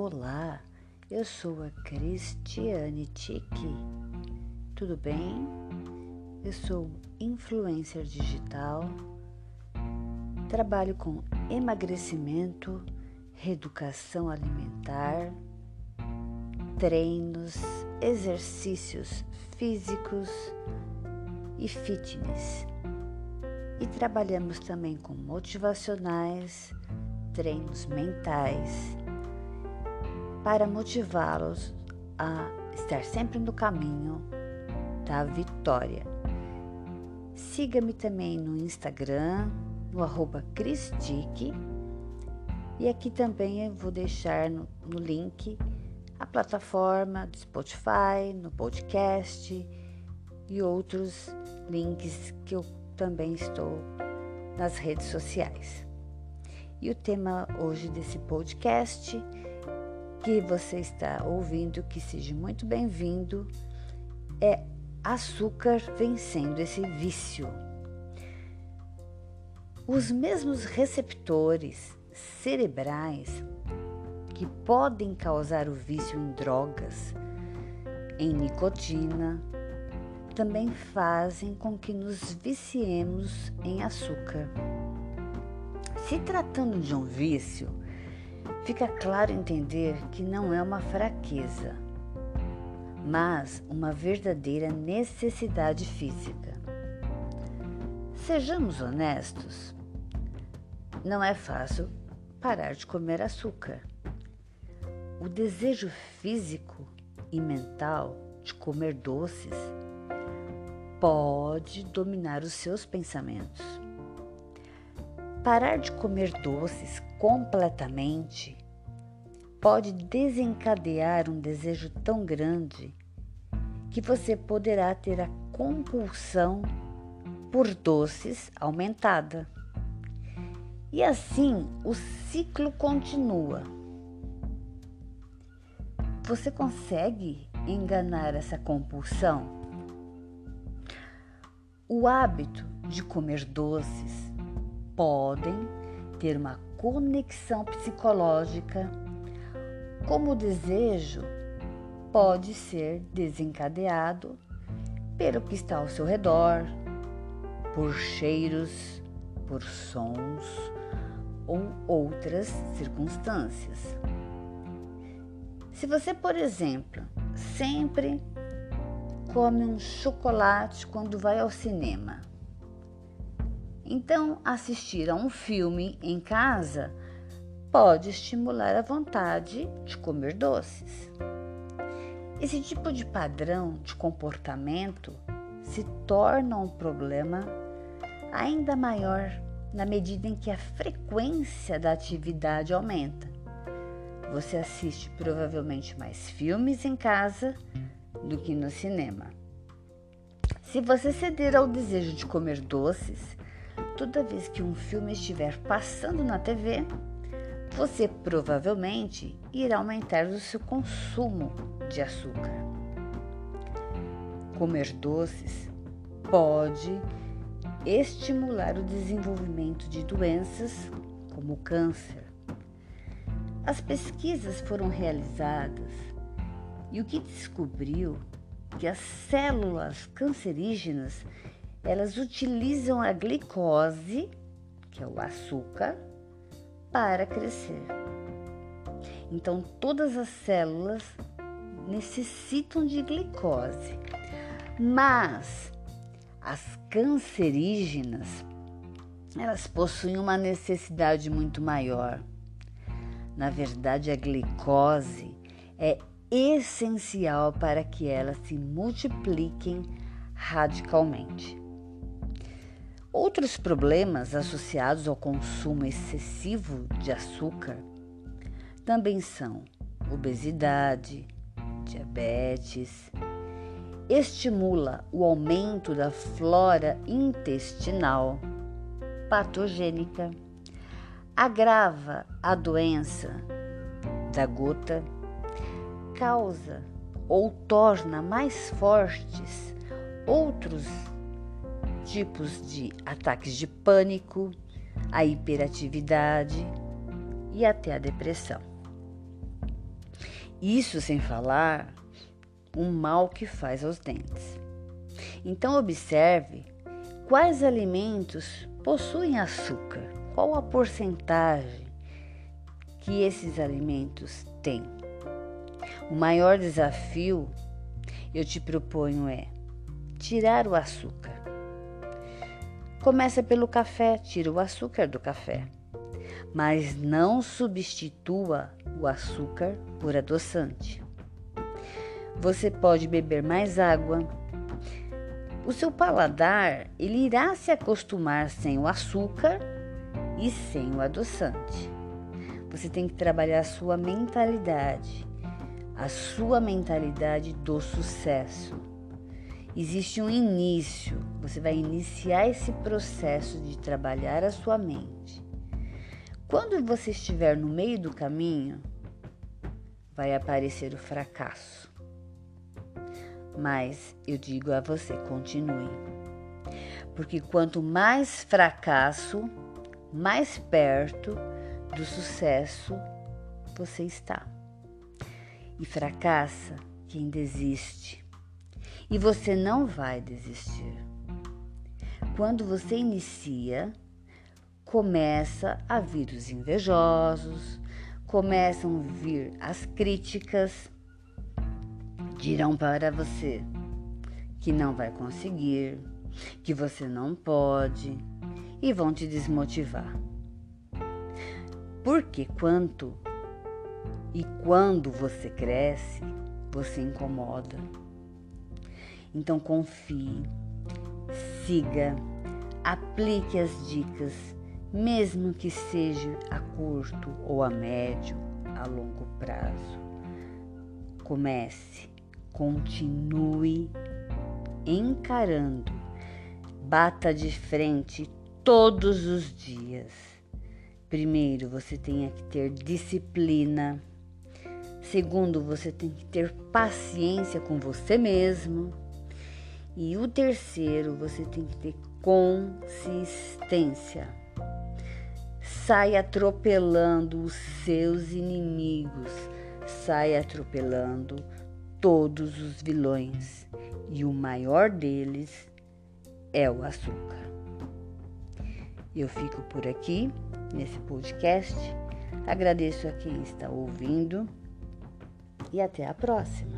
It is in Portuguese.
Olá, eu sou a Cristiane Tique. Tudo bem? Eu sou influencer digital. Trabalho com emagrecimento, reeducação alimentar, treinos, exercícios físicos e fitness. E trabalhamos também com motivacionais, treinos mentais para motivá-los a estar sempre no caminho da vitória. Siga-me também no Instagram, no arroba Cristique, e aqui também eu vou deixar no, no link a plataforma do Spotify, no podcast e outros links que eu também estou nas redes sociais. E o tema hoje desse podcast que você está ouvindo, que seja muito bem-vindo, é açúcar vencendo esse vício. Os mesmos receptores cerebrais que podem causar o vício em drogas, em nicotina, também fazem com que nos viciemos em açúcar. Se tratando de um vício, fica claro entender que não é uma fraqueza, mas uma verdadeira necessidade física. Sejamos honestos, não é fácil parar de comer açúcar. O desejo físico e mental de comer doces pode dominar os seus pensamentos. Parar de comer doces completamente pode desencadear um desejo tão grande que você poderá ter a compulsão por doces aumentada. E assim o ciclo continua. Você consegue enganar essa compulsão? O hábito de comer doces podem ter uma conexão psicológica, como o desejo pode ser desencadeado pelo que está ao seu redor, por cheiros, por sons ou outras circunstâncias. Se você, por exemplo, sempre come um chocolate quando vai ao cinema, então, assistir a um filme em casa pode estimular a vontade de comer doces. Esse tipo de padrão de comportamento se torna um problema ainda maior na medida em que a frequência da atividade aumenta. Você assiste provavelmente mais filmes em casa do que no cinema. Se você ceder ao desejo de comer doces, toda vez que um filme estiver passando na TV, você provavelmente irá aumentar o seu consumo de açúcar. Comer doces pode estimular o desenvolvimento de doenças como o câncer. As pesquisas foram realizadas e o que descobriu que as células cancerígenas elas utilizam a glicose, que é o açúcar, para crescer. Então, todas as células necessitam de glicose, mas as cancerígenas elas possuem uma necessidade muito maior. Na verdade, a glicose é essencial para que elas se multipliquem radicalmente. Outros problemas associados ao consumo excessivo de açúcar também são obesidade, diabetes, estimula o aumento da flora intestinal patogênica, agrava a doença da gota, causa ou torna mais fortes outros tipos de ataques de pânico, a hiperatividade e até a depressão. Isso sem falar o mal que faz aos dentes. Então, observe quais alimentos possuem açúcar, qual a porcentagem que esses alimentos têm. O maior desafio eu te proponho é tirar o açúcar. Começa pelo café, tira o açúcar do café, mas não substitua o açúcar por adoçante. Você pode beber mais água. O seu paladar ele irá se acostumar sem o açúcar e sem o adoçante. Você tem que trabalhar a sua mentalidade, a sua mentalidade do sucesso. Existe um início, você vai iniciar esse processo de trabalhar a sua mente. Quando você estiver no meio do caminho, vai aparecer o fracasso. Mas eu digo a você, continue. Porque quanto mais fracasso, mais perto do sucesso você está. E fracassa quem desiste. E você não vai desistir. Quando você inicia, começa a vir os invejosos, começam a vir as críticas, dirão para você que não vai conseguir, que você não pode e vão te desmotivar. Porque quanto e quando você cresce, você incomoda. Então confie, siga, aplique as dicas, mesmo que seja a curto ou a médio, a longo prazo. Comece, continue encarando, bata de frente todos os dias Primeiro, você tem que ter disciplina. Segundo, você tem que ter paciência com você mesmo. E o terceiro, você tem que ter consistência. Sai atropelando os seus inimigos, sai atropelando todos os vilões. E o maior deles é o açúcar. Eu fico por aqui nesse podcast. Agradeço a quem está ouvindo e até a próxima.